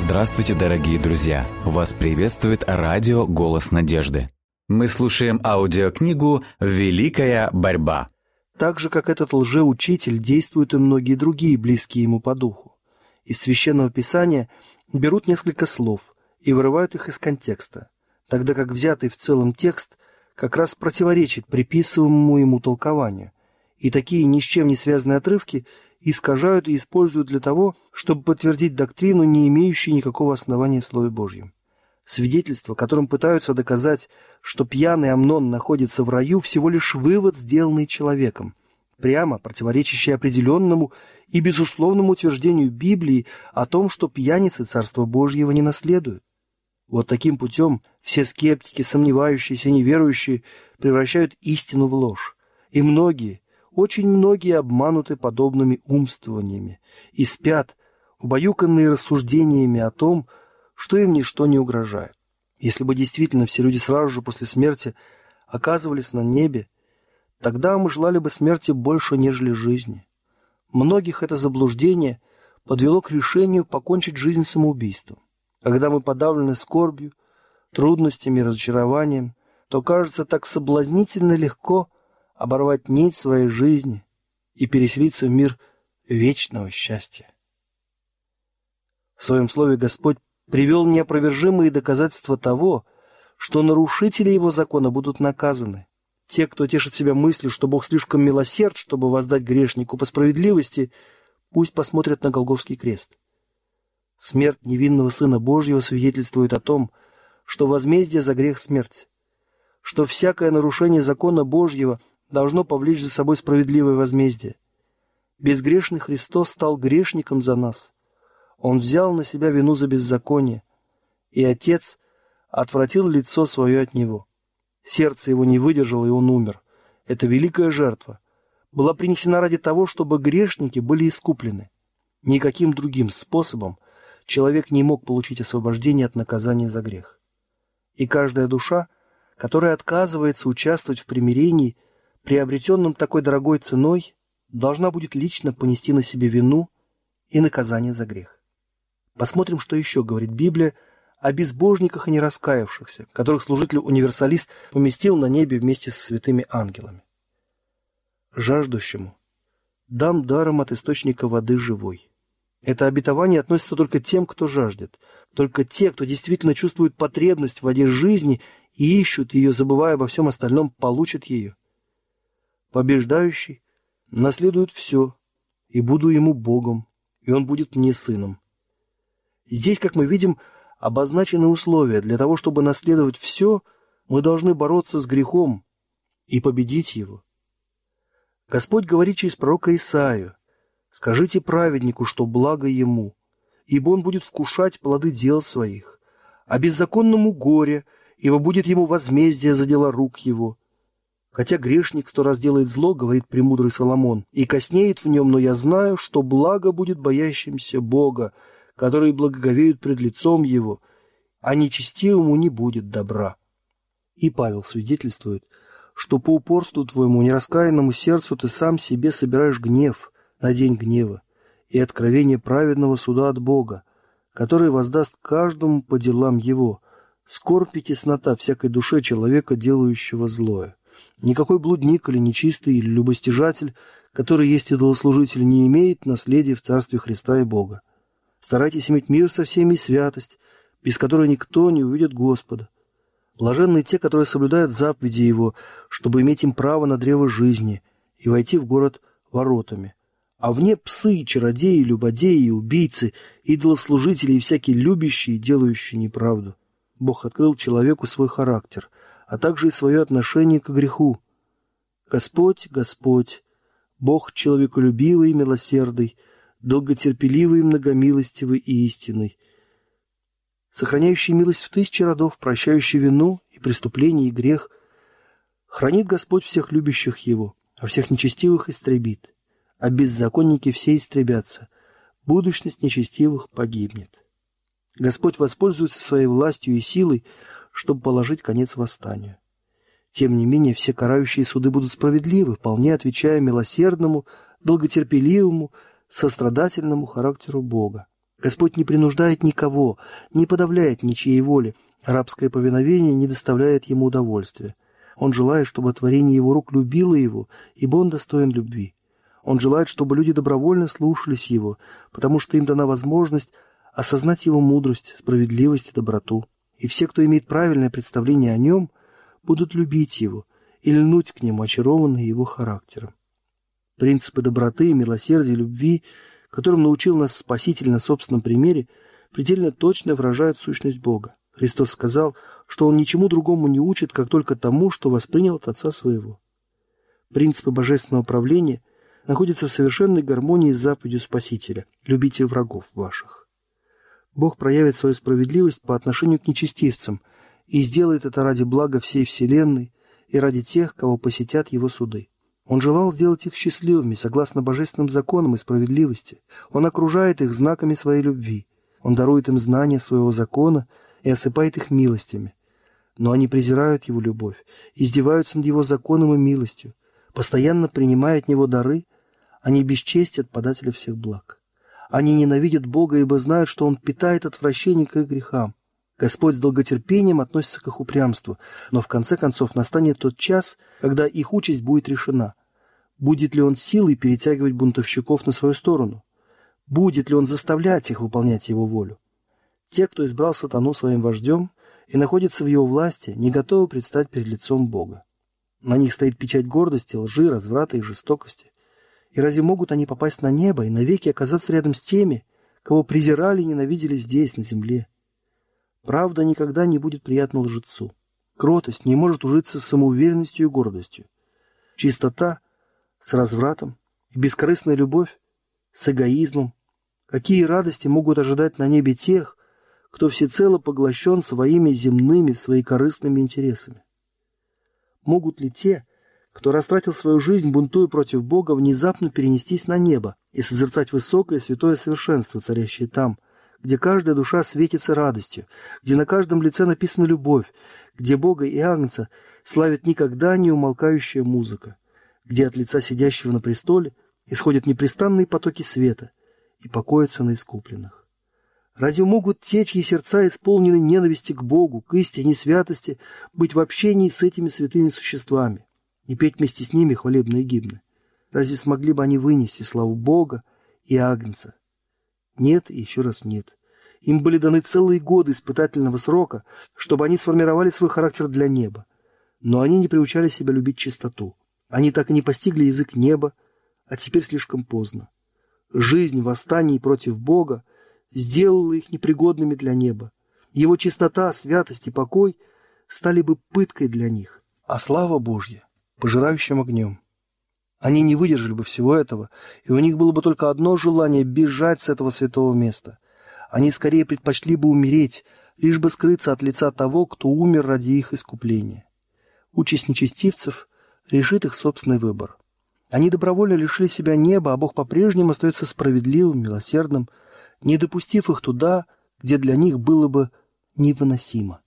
Здравствуйте, дорогие друзья! Вас приветствует радио «Голос надежды». Мы слушаем аудиокнигу «Великая борьба». Так же, как этот лжеучитель, действуют и многие другие, близкие ему по духу. Из Священного Писания берут несколько слов и вырывают их из контекста, тогда как взятый в целом текст как раз противоречит приписываемому ему толкованию, и такие ни с чем не связанные отрывки искажают и используют для того, чтобы подтвердить доктрину, не имеющую никакого основания в Слове Божьем. Свидетельство, которым пытаются доказать, что пьяный Амнон находится в раю, всего лишь вывод, сделанный человеком, прямо противоречащий определенному и безусловному утверждению Библии о том, что пьяницы Царства Божьего не наследуют. Вот таким путем все скептики, сомневающиеся, неверующие превращают истину в ложь. И многие, очень многие обмануты подобными умствованиями и спят, убаюканные рассуждениями о том, что им ничто не угрожает. Если бы действительно все люди сразу же после смерти оказывались на небе, тогда мы желали бы смерти больше, нежели жизни. Многих это заблуждение подвело к решению покончить жизнь самоубийством. Когда мы подавлены скорбью, трудностями, разочарованием, то кажется так соблазнительно легко оборвать нить своей жизни и переселиться в мир вечного счастья. В своем слове Господь привел неопровержимые доказательства того, что нарушители его закона будут наказаны. Те, кто тешит себя мыслью, что Бог слишком милосерд, чтобы воздать грешнику по справедливости, пусть посмотрят на Голговский крест. Смерть невинного Сына Божьего свидетельствует о том, что возмездие за грех – смерть, что всякое нарушение закона Божьего должно повлечь за собой справедливое возмездие. Безгрешный Христос стал грешником за нас – он взял на себя вину за беззаконие, и Отец отвратил лицо свое от него. Сердце его не выдержало, и он умер. Это великая жертва была принесена ради того, чтобы грешники были искуплены. Никаким другим способом человек не мог получить освобождение от наказания за грех. И каждая душа, которая отказывается участвовать в примирении, приобретенном такой дорогой ценой, должна будет лично понести на себе вину и наказание за грех. Посмотрим, что еще говорит Библия о безбожниках и нераскаявшихся, которых служитель-универсалист поместил на небе вместе с святыми ангелами. Жаждущему дам даром от источника воды живой. Это обетование относится только тем, кто жаждет, только те, кто действительно чувствует потребность в воде жизни и ищут ее, забывая обо всем остальном, получат ее. Побеждающий наследует все, и буду ему Богом, и он будет мне сыном. Здесь, как мы видим, обозначены условия. Для того, чтобы наследовать все, мы должны бороться с грехом и победить его. Господь говорит через пророка Исаию, «Скажите праведнику, что благо ему, ибо он будет вкушать плоды дел своих, а беззаконному горе, ибо будет ему возмездие за дела рук его». Хотя грешник сто раз делает зло, говорит премудрый Соломон, и коснеет в нем, но я знаю, что благо будет боящимся Бога, которые благоговеют пред лицом Его, а нечестивому не будет добра. И Павел свидетельствует, что по упорству твоему нераскаянному сердцу ты сам себе собираешь гнев на день гнева и откровение праведного суда от Бога, который воздаст каждому по делам его, скорбь и теснота всякой душе человека, делающего злое. Никакой блудник или нечистый или любостяжатель, который есть идолослужитель, не имеет наследия в Царстве Христа и Бога. Старайтесь иметь мир со всеми и святость, без которой никто не увидит Господа. Блаженны те, которые соблюдают заповеди Его, чтобы иметь им право на древо жизни и войти в город воротами. А вне псы, чародеи, любодеи, убийцы, идолослужители и всякие любящие и делающие неправду. Бог открыл человеку свой характер, а также и свое отношение к греху. Господь, Господь, Бог человеколюбивый и милосердный, долготерпеливый, многомилостивый и истинный, сохраняющий милость в тысячи родов, прощающий вину и преступление и грех, хранит Господь всех любящих Его, а всех нечестивых истребит, а беззаконники все истребятся, будущность нечестивых погибнет. Господь воспользуется своей властью и силой, чтобы положить конец восстанию. Тем не менее, все карающие суды будут справедливы, вполне отвечая милосердному, долготерпеливому, сострадательному характеру Бога. Господь не принуждает никого, не подавляет ничьей воли. Рабское повиновение не доставляет ему удовольствия. Он желает, чтобы творение его рук любило его, ибо он достоин любви. Он желает, чтобы люди добровольно слушались его, потому что им дана возможность осознать его мудрость, справедливость и доброту. И все, кто имеет правильное представление о нем, будут любить его и льнуть к нему, очарованные его характером. Принципы доброты, милосердия, любви – которым научил нас Спаситель на собственном примере, предельно точно выражают сущность Бога. Христос сказал, что Он ничему другому не учит, как только тому, что воспринял от Отца Своего. Принципы божественного правления находятся в совершенной гармонии с заповедью Спасителя «любите врагов ваших». Бог проявит свою справедливость по отношению к нечестивцам и сделает это ради блага всей Вселенной и ради тех, кого посетят Его суды. Он желал сделать их счастливыми, согласно божественным законам и справедливости. Он окружает их знаками своей любви. Он дарует им знания своего закона и осыпает их милостями. Но они презирают его любовь, издеваются над его законом и милостью, постоянно принимая от него дары, они бесчестят подателя всех благ. Они ненавидят Бога, ибо знают, что Он питает отвращение к их грехам. Господь с долготерпением относится к их упрямству, но в конце концов настанет тот час, когда их участь будет решена. Будет ли он силой перетягивать бунтовщиков на свою сторону? Будет ли он заставлять их выполнять его волю? Те, кто избрал сатану своим вождем и находится в его власти, не готовы предстать перед лицом Бога. На них стоит печать гордости, лжи, разврата и жестокости. И разве могут они попасть на небо и навеки оказаться рядом с теми, кого презирали и ненавидели здесь, на земле? Правда никогда не будет приятна лжецу. Кротость не может ужиться с самоуверенностью и гордостью. Чистота с развратом и бескорыстная любовь с эгоизмом. Какие радости могут ожидать на небе тех, кто всецело поглощен своими земными, своекорыстными интересами? Могут ли те, кто растратил свою жизнь, бунтуя против Бога, внезапно перенестись на небо и созерцать высокое святое совершенство, царящее там, где каждая душа светится радостью, где на каждом лице написана любовь, где Бога и Агнца славит никогда не умолкающая музыка, где от лица сидящего на престоле исходят непрестанные потоки света и покоятся на искупленных. Разве могут те, чьи сердца исполнены ненависти к Богу, к истине святости, быть в общении с этими святыми существами и петь вместе с ними хвалебные гимны? Разве смогли бы они вынести славу Бога и Агнца? Нет и еще раз нет. Им были даны целые годы испытательного срока, чтобы они сформировали свой характер для неба. Но они не приучали себя любить чистоту. Они так и не постигли язык неба, а теперь слишком поздно. Жизнь в восстании против Бога сделала их непригодными для неба. Его чистота, святость и покой стали бы пыткой для них, а слава Божья — пожирающим огнем. Они не выдержали бы всего этого, и у них было бы только одно желание — бежать с этого святого места. Они скорее предпочли бы умереть, лишь бы скрыться от лица того, кто умер ради их искупления. Участь нечестивцев решит их собственный выбор. Они добровольно лишили себя неба, а Бог по-прежнему остается справедливым, милосердным, не допустив их туда, где для них было бы невыносимо.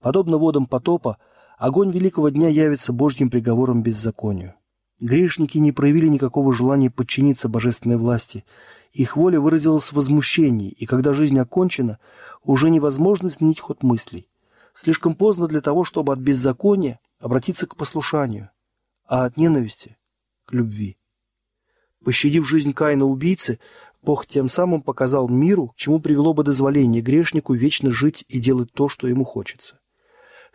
Подобно водам потопа, огонь великого дня явится Божьим приговором беззаконию. Грешники не проявили никакого желания подчиниться божественной власти. Их воля выразилась в возмущении, и когда жизнь окончена, уже невозможно изменить ход мыслей. Слишком поздно для того, чтобы от беззакония обратиться к послушанию, а от ненависти – к любви. Пощадив жизнь Каина убийцы, Бог тем самым показал миру, чему привело бы дозволение грешнику вечно жить и делать то, что ему хочется.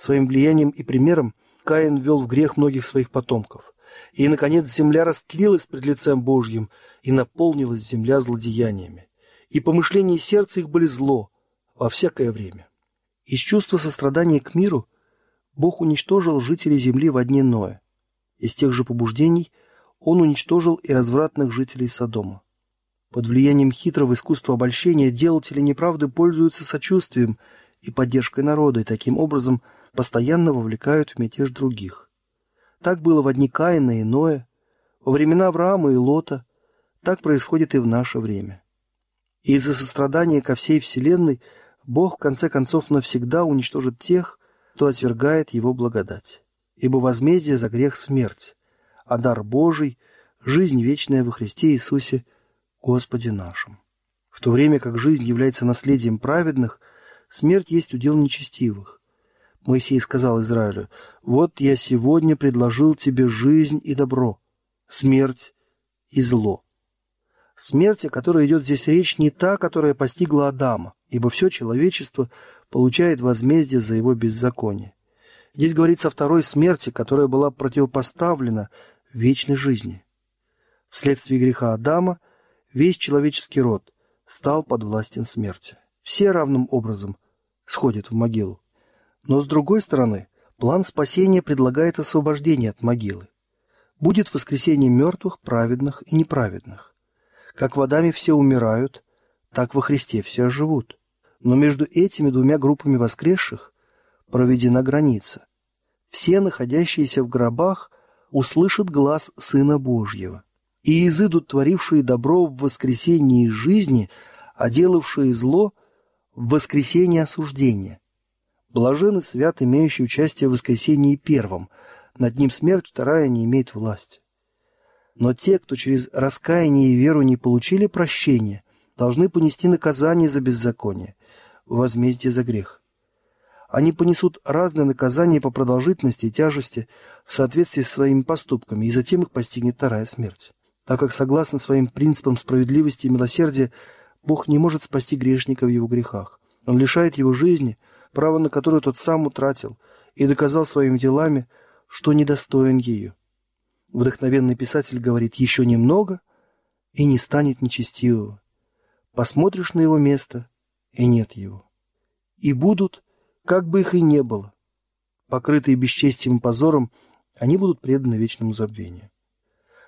Своим влиянием и примером Каин ввел в грех многих своих потомков. И, наконец, земля растлилась пред лицем Божьим, и наполнилась земля злодеяниями. И помышления сердца их были зло во всякое время. Из чувства сострадания к миру Бог уничтожил жителей земли в дни Ноя. Из тех же побуждений он уничтожил и развратных жителей Содома. Под влиянием хитрого искусства обольщения делатели неправды пользуются сочувствием и поддержкой народа, и таким образом постоянно вовлекают в мятеж других. Так было в дни Каина и Ноя, во времена Авраама и Лота, так происходит и в наше время. И из-за сострадания ко всей Вселенной Бог в конце концов навсегда уничтожит тех, кто отвергает его благодать. Ибо возмездие за грех – смерть, а дар Божий – жизнь вечная во Христе Иисусе Господе нашим. В то время как жизнь является наследием праведных, смерть есть удел нечестивых. Моисей сказал Израилю, «Вот я сегодня предложил тебе жизнь и добро, смерть и зло». Смерть, о которой идет здесь речь, не та, которая постигла Адама, ибо все человечество получает возмездие за его беззаконие. Здесь говорится о второй смерти, которая была противопоставлена вечной жизни. Вследствие греха Адама весь человеческий род стал подвластен смерти. Все равным образом сходят в могилу. Но с другой стороны, план спасения предлагает освобождение от могилы. Будет воскресение мертвых, праведных и неправедных. Как в Адаме все умирают, так во Христе все живут. Но между этими двумя группами воскресших проведена граница. Все, находящиеся в гробах, услышат глаз Сына Божьего. И изыдут творившие добро в воскресении жизни, а делавшие зло в воскресении осуждения. Блажен свят, имеющий участие в воскресении первом. Над ним смерть вторая не имеет власти. Но те, кто через раскаяние и веру не получили прощения, должны понести наказание за беззаконие, возмездие за грех. Они понесут разные наказания по продолжительности и тяжести в соответствии с своими поступками, и затем их постигнет вторая смерть. Так как, согласно своим принципам справедливости и милосердия, Бог не может спасти грешника в его грехах. Он лишает его жизни – право на которое тот сам утратил, и доказал своими делами, что недостоин ее. Вдохновенный писатель говорит «еще немного, и не станет нечестивого. Посмотришь на его место, и нет его. И будут, как бы их и не было, покрытые бесчестием и позором, они будут преданы вечному забвению.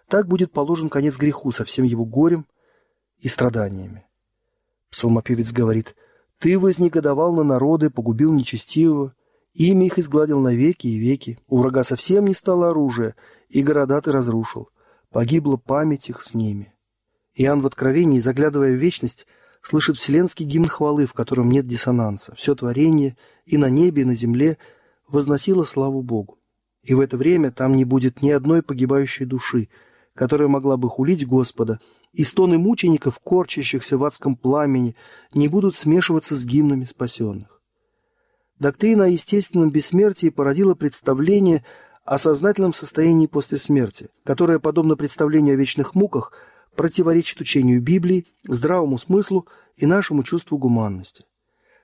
Так будет положен конец греху со всем его горем и страданиями. Псалмопевец говорит ты вознегодовал на народы, погубил нечестивого, имя их изгладил навеки и веки. У врага совсем не стало оружия, и города ты разрушил. Погибла память их с ними. Иоанн в Откровении, заглядывая в вечность, слышит вселенский гимн хвалы, в котором нет диссонанса. Все творение и на небе, и на земле возносило славу Богу. И в это время там не будет ни одной погибающей души, которая могла бы хулить Господа и стоны мучеников, корчащихся в адском пламени, не будут смешиваться с гимнами спасенных. Доктрина о естественном бессмертии породила представление о сознательном состоянии после смерти, которое, подобно представлению о вечных муках, противоречит учению Библии, здравому смыслу и нашему чувству гуманности.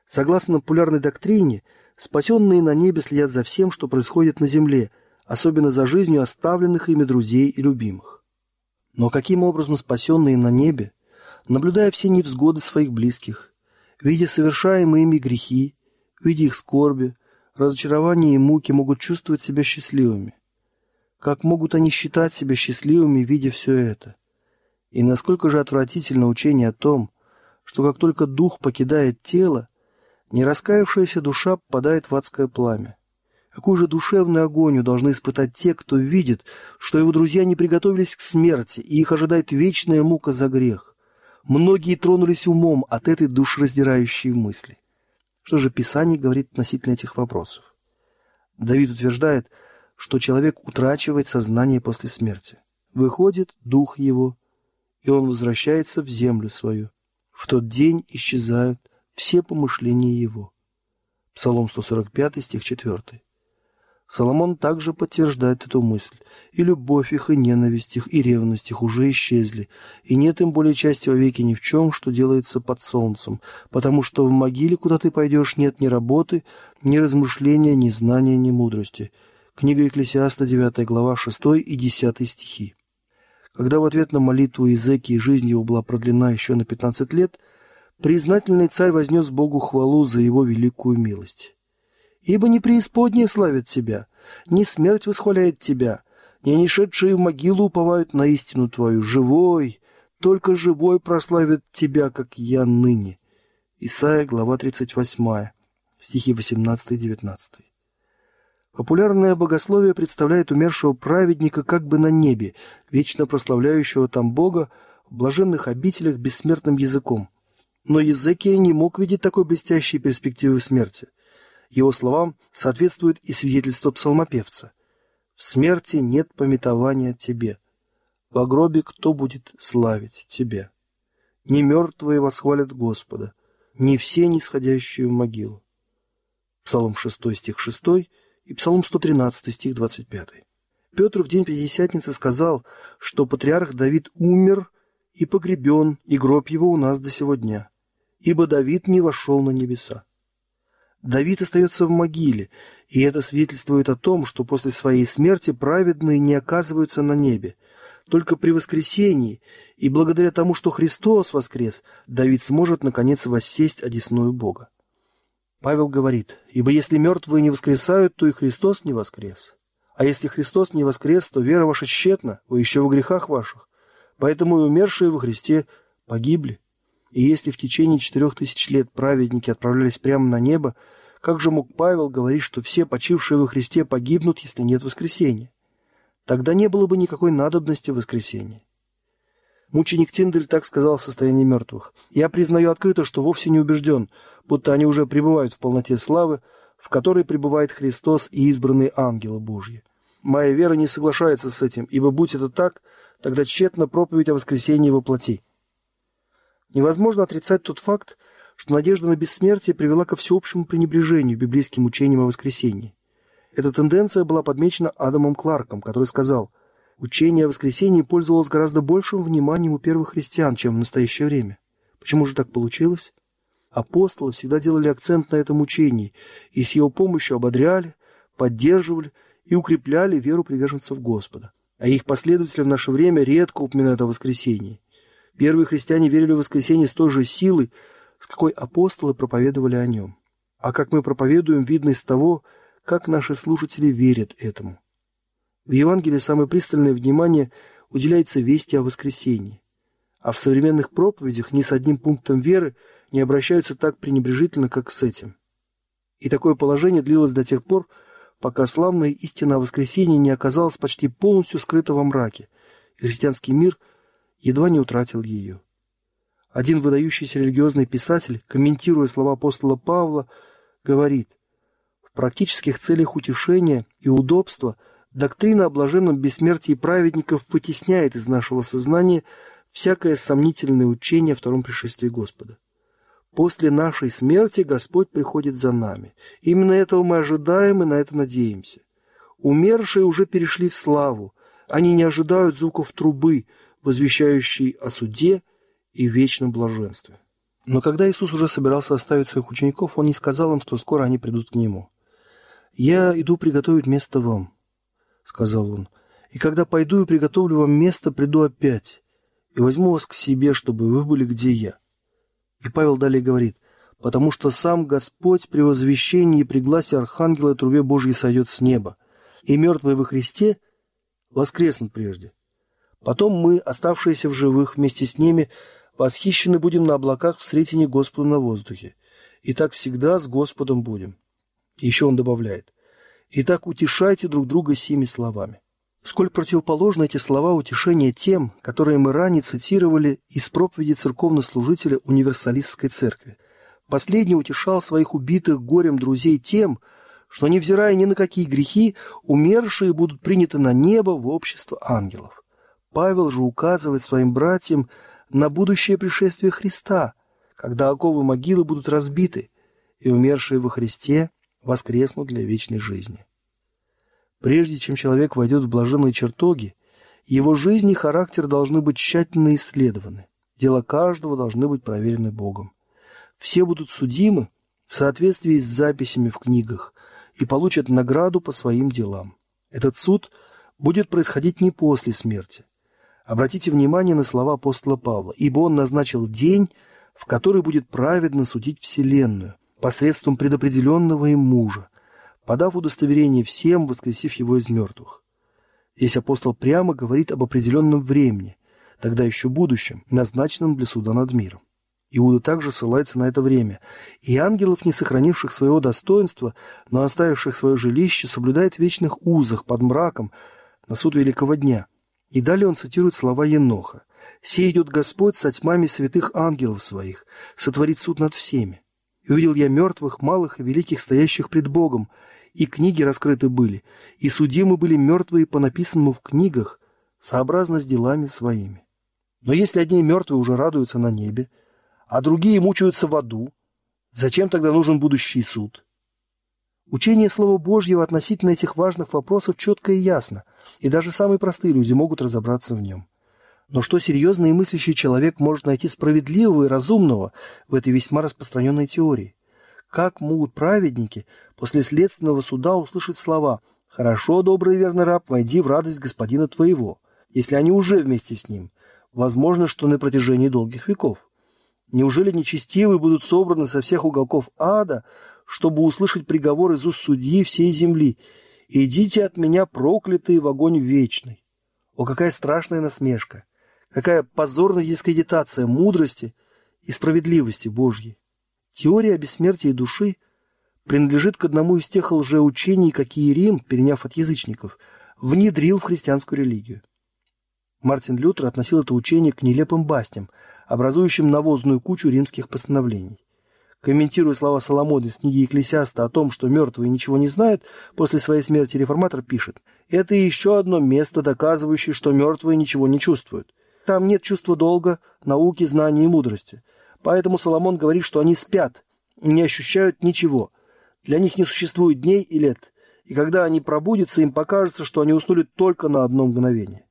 Согласно популярной доктрине, спасенные на небе следят за всем, что происходит на земле, особенно за жизнью оставленных ими друзей и любимых. Но каким образом спасенные на небе, наблюдая все невзгоды своих близких, видя совершаемые ими грехи, видя их скорби, разочарования и муки, могут чувствовать себя счастливыми? Как могут они считать себя счастливыми, видя все это? И насколько же отвратительно учение о том, что как только дух покидает тело, нераскаявшаяся душа попадает в адское пламя. Какую же душевную агонию должны испытать те, кто видит, что его друзья не приготовились к смерти, и их ожидает вечная мука за грех. Многие тронулись умом от этой душераздирающей мысли. Что же Писание говорит относительно этих вопросов? Давид утверждает, что человек утрачивает сознание после смерти. Выходит дух его, и он возвращается в землю свою. В тот день исчезают все помышления его. Псалом 145, стих 4. Соломон также подтверждает эту мысль. И любовь их, и ненависть их, и ревность их уже исчезли, и нет им более части во веки ни в чем, что делается под солнцем, потому что в могиле, куда ты пойдешь, нет ни работы, ни размышления, ни знания, ни мудрости. Книга Екклесиаста, 9 глава, 6 и 10 стихи. Когда в ответ на молитву Иезекии жизнь его была продлена еще на 15 лет, признательный царь вознес Богу хвалу за его великую милость ибо не преисподнее славит тебя, не смерть восхваляет тебя, не нешедшие в могилу уповают на истину твою. Живой, только живой прославит тебя, как я ныне. Исайя, глава 38, стихи 18 и 19. Популярное богословие представляет умершего праведника как бы на небе, вечно прославляющего там Бога в блаженных обителях бессмертным языком. Но Езекия не мог видеть такой блестящей перспективы смерти – его словам соответствует и свидетельство псалмопевца. «В смерти нет пометования тебе. В гробе кто будет славить тебе?» не мертвые восхвалят Господа, не все нисходящие в могилу. Псалом 6 стих 6 и Псалом 113 стих 25. Петр в день Пятидесятницы сказал, что патриарх Давид умер и погребен, и гроб его у нас до сего дня, ибо Давид не вошел на небеса. Давид остается в могиле, и это свидетельствует о том, что после своей смерти праведные не оказываются на небе. Только при воскресении и благодаря тому, что Христос воскрес, Давид сможет, наконец, воссесть одесную Бога. Павел говорит, «Ибо если мертвые не воскресают, то и Христос не воскрес. А если Христос не воскрес, то вера ваша тщетна, вы еще в грехах ваших. Поэтому и умершие во Христе погибли». И если в течение четырех тысяч лет праведники отправлялись прямо на небо, как же мог Павел говорить, что все почившие во Христе погибнут, если нет воскресения? Тогда не было бы никакой надобности в воскресении. Мученик Тиндель так сказал в состоянии мертвых. «Я признаю открыто, что вовсе не убежден, будто они уже пребывают в полноте славы, в которой пребывает Христос и избранные ангелы Божьи. Моя вера не соглашается с этим, ибо будь это так, тогда тщетно проповедь о воскресении во плоти. Невозможно отрицать тот факт, что надежда на бессмертие привела ко всеобщему пренебрежению библейским учением о воскресении. Эта тенденция была подмечена Адамом Кларком, который сказал, «Учение о воскресении пользовалось гораздо большим вниманием у первых христиан, чем в настоящее время. Почему же так получилось?» Апостолы всегда делали акцент на этом учении и с его помощью ободряли, поддерживали и укрепляли веру приверженцев Господа. А их последователи в наше время редко упоминают о воскресении. Первые христиане верили в воскресенье с той же силой, с какой апостолы проповедовали о нем. А как мы проповедуем, видно из того, как наши слушатели верят этому. В Евангелии самое пристальное внимание уделяется вести о воскресении. А в современных проповедях ни с одним пунктом веры не обращаются так пренебрежительно, как с этим. И такое положение длилось до тех пор, пока славная истина о воскресении не оказалась почти полностью скрыта во мраке, и христианский мир – едва не утратил ее. Один выдающийся религиозный писатель, комментируя слова апостола Павла, говорит, в практических целях утешения и удобства доктрина о блаженном бессмертии праведников вытесняет из нашего сознания всякое сомнительное учение о втором пришествии Господа. После нашей смерти Господь приходит за нами. Именно этого мы ожидаем и на это надеемся. Умершие уже перешли в славу. Они не ожидают звуков трубы, возвещающий о суде и вечном блаженстве. Но когда Иисус уже собирался оставить своих учеников, Он не сказал им, что скоро они придут к Нему. «Я иду приготовить место вам», — сказал Он. «И когда пойду и приготовлю вам место, приду опять, и возьму вас к себе, чтобы вы были где я». И Павел далее говорит, «Потому что сам Господь при возвещении и при гласе Архангела трубе Божьей сойдет с неба, и мертвые во Христе воскреснут прежде. Потом мы, оставшиеся в живых, вместе с ними, восхищены будем на облаках в сретении Господу на воздухе. И так всегда с Господом будем. Еще он добавляет. И так утешайте друг друга сими словами. Сколь противоположны эти слова утешения тем, которые мы ранее цитировали из проповеди церковнослужителя универсалистской церкви. Последний утешал своих убитых горем друзей тем, что, невзирая ни на какие грехи, умершие будут приняты на небо в общество ангелов. Павел же указывает своим братьям на будущее пришествие Христа, когда оковы могилы будут разбиты, и умершие во Христе воскреснут для вечной жизни. Прежде чем человек войдет в блаженные чертоги, его жизнь и характер должны быть тщательно исследованы. Дела каждого должны быть проверены Богом. Все будут судимы в соответствии с записями в книгах и получат награду по своим делам. Этот суд будет происходить не после смерти, Обратите внимание на слова апостола Павла, ибо он назначил день, в который будет праведно судить Вселенную посредством предопределенного им мужа, подав удостоверение всем, воскресив его из мертвых. Здесь апостол прямо говорит об определенном времени, тогда еще будущем, назначенном для суда над миром. Иуда также ссылается на это время. И ангелов, не сохранивших своего достоинства, но оставивших свое жилище, соблюдает в вечных узах под мраком на суд великого дня – и далее он цитирует слова Еноха. «Сей идет Господь со тьмами святых ангелов своих, сотворит суд над всеми. И увидел я мертвых, малых и великих, стоящих пред Богом, и книги раскрыты были, и судимы были мертвые по написанному в книгах, сообразно с делами своими». Но если одни мертвые уже радуются на небе, а другие мучаются в аду, зачем тогда нужен будущий суд? Учение Слова Божьего относительно этих важных вопросов четко и ясно, и даже самые простые люди могут разобраться в нем. Но что серьезный и мыслящий человек может найти справедливого и разумного в этой весьма распространенной теории? Как могут праведники после следственного суда услышать слова «Хорошо, добрый и верный раб, войди в радость господина твоего», если они уже вместе с ним? Возможно, что на протяжении долгих веков. Неужели нечестивые будут собраны со всех уголков ада, чтобы услышать приговор из уст судьи всей земли «Идите от меня, проклятые, в огонь вечный». О, какая страшная насмешка! Какая позорная дискредитация мудрости и справедливости Божьей! Теория о бессмертии души принадлежит к одному из тех лжеучений, какие Рим, переняв от язычников, внедрил в христианскую религию. Мартин Лютер относил это учение к нелепым бастям, образующим навозную кучу римских постановлений. Комментируя слова Соломона из книги Екклесиаста о том, что мертвые ничего не знают, после своей смерти реформатор пишет «Это еще одно место, доказывающее, что мертвые ничего не чувствуют. Там нет чувства долга, науки, знаний и мудрости. Поэтому Соломон говорит, что они спят, не ощущают ничего. Для них не существует дней и лет, и когда они пробудятся, им покажется, что они уснули только на одно мгновение».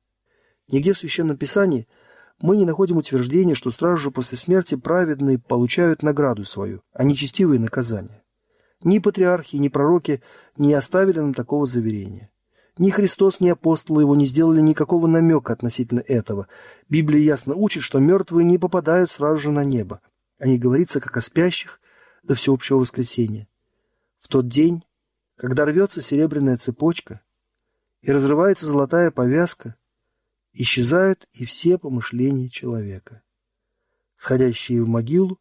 Нигде в Священном Писании – мы не находим утверждения, что сразу же после смерти праведные получают награду свою, а нечестивые – наказание. Ни патриархи, ни пророки не оставили нам такого заверения. Ни Христос, ни апостолы его не сделали никакого намека относительно этого. Библия ясно учит, что мертвые не попадают сразу же на небо. О них говорится, как о спящих до всеобщего воскресения. В тот день, когда рвется серебряная цепочка и разрывается золотая повязка, исчезают и все помышления человека. Сходящие в могилу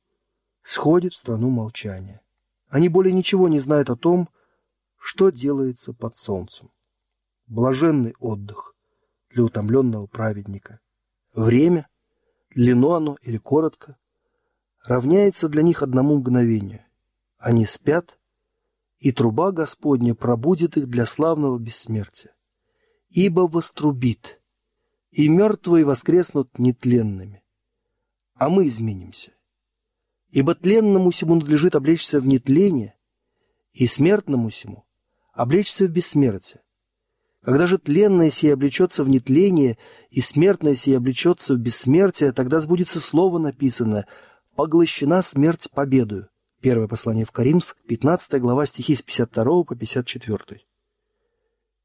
сходят в страну молчания. Они более ничего не знают о том, что делается под солнцем. Блаженный отдых для утомленного праведника. Время, длинно оно или коротко, равняется для них одному мгновению. Они спят, и труба Господня пробудет их для славного бессмертия. Ибо вострубит – и мертвые воскреснут нетленными. А мы изменимся. Ибо тленному сему надлежит облечься в нетление, и смертному сему облечься в бессмертие. Когда же тленное сие облечется в нетление, и смертное сие облечется в бессмертие, тогда сбудется слово написанное «Поглощена смерть победою». Первое послание в Коринф, 15 глава стихи с 52 по 54.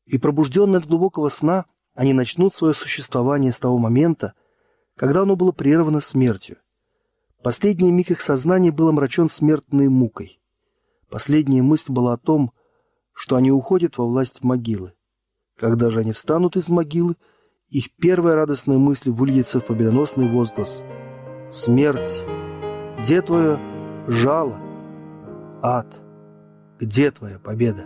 И пробужденный от глубокого сна – они начнут свое существование с того момента, когда оно было прервано смертью. Последний миг их сознания был омрачен смертной мукой. Последняя мысль была о том, что они уходят во власть могилы. Когда же они встанут из могилы, их первая радостная мысль выльется в победоносный возглас. «Смерть! Где твое жало? Ад! Где твоя победа?»